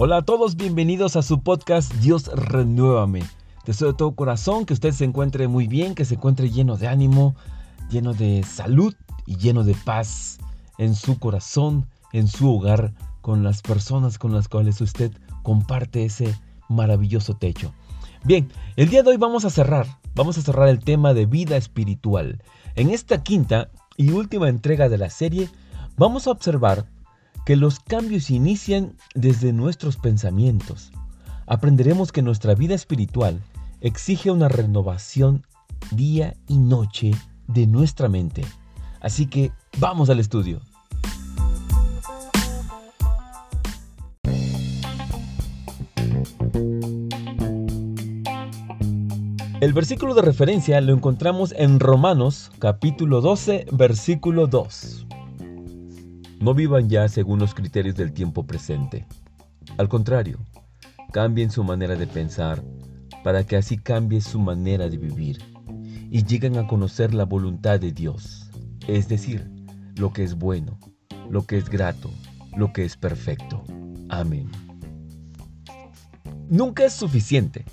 Hola a todos, bienvenidos a su podcast Dios Renuévame. Deseo de todo corazón que usted se encuentre muy bien, que se encuentre lleno de ánimo, lleno de salud y lleno de paz en su corazón, en su hogar, con las personas con las cuales usted comparte ese maravilloso techo. Bien, el día de hoy vamos a cerrar, vamos a cerrar el tema de vida espiritual. En esta quinta y última entrega de la serie, vamos a observar que los cambios inician desde nuestros pensamientos. Aprenderemos que nuestra vida espiritual exige una renovación día y noche de nuestra mente. Así que vamos al estudio. El versículo de referencia lo encontramos en Romanos capítulo 12, versículo 2. No vivan ya según los criterios del tiempo presente. Al contrario, cambien su manera de pensar para que así cambie su manera de vivir y lleguen a conocer la voluntad de Dios, es decir, lo que es bueno, lo que es grato, lo que es perfecto. Amén. Nunca es suficiente.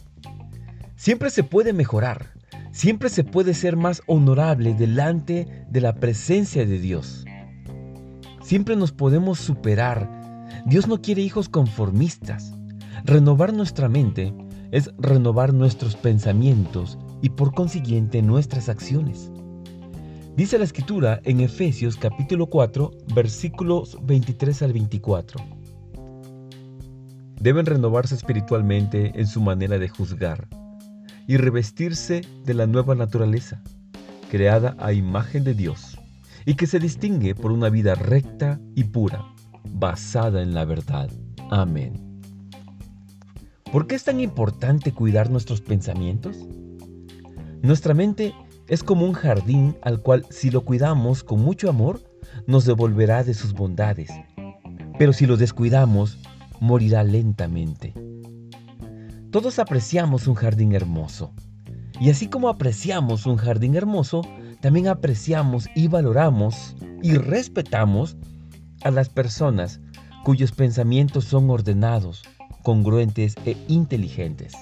Siempre se puede mejorar, siempre se puede ser más honorable delante de la presencia de Dios. Siempre nos podemos superar. Dios no quiere hijos conformistas. Renovar nuestra mente es renovar nuestros pensamientos y por consiguiente nuestras acciones. Dice la escritura en Efesios capítulo 4 versículos 23 al 24. Deben renovarse espiritualmente en su manera de juzgar y revestirse de la nueva naturaleza, creada a imagen de Dios y que se distingue por una vida recta y pura, basada en la verdad. Amén. ¿Por qué es tan importante cuidar nuestros pensamientos? Nuestra mente es como un jardín al cual si lo cuidamos con mucho amor, nos devolverá de sus bondades. Pero si lo descuidamos, morirá lentamente. Todos apreciamos un jardín hermoso. Y así como apreciamos un jardín hermoso, también apreciamos y valoramos y respetamos a las personas cuyos pensamientos son ordenados, congruentes e inteligentes.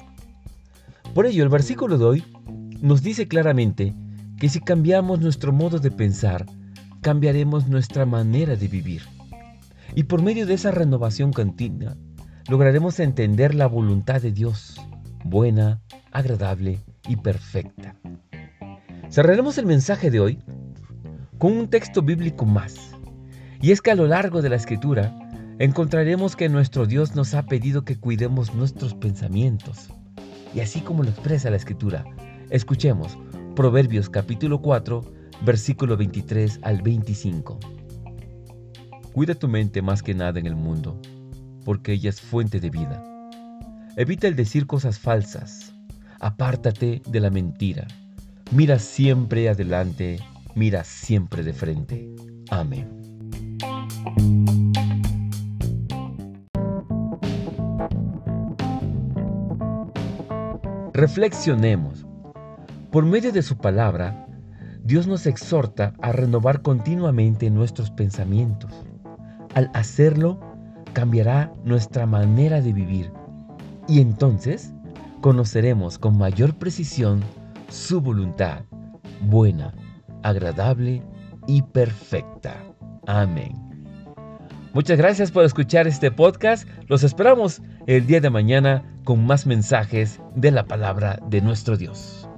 Por ello, el versículo de hoy nos dice claramente que si cambiamos nuestro modo de pensar, cambiaremos nuestra manera de vivir. Y por medio de esa renovación continua, lograremos entender la voluntad de Dios, buena, agradable y perfecta. Cerraremos el mensaje de hoy con un texto bíblico más. Y es que a lo largo de la escritura encontraremos que nuestro Dios nos ha pedido que cuidemos nuestros pensamientos. Y así como lo expresa la escritura, escuchemos Proverbios capítulo 4, versículo 23 al 25. Cuida tu mente más que nada en el mundo, porque ella es fuente de vida. Evita el decir cosas falsas. Apártate de la mentira Mira siempre adelante, mira siempre de frente. Amén. Reflexionemos. Por medio de su palabra, Dios nos exhorta a renovar continuamente nuestros pensamientos. Al hacerlo, cambiará nuestra manera de vivir y entonces conoceremos con mayor precisión su voluntad, buena, agradable y perfecta. Amén. Muchas gracias por escuchar este podcast. Los esperamos el día de mañana con más mensajes de la palabra de nuestro Dios.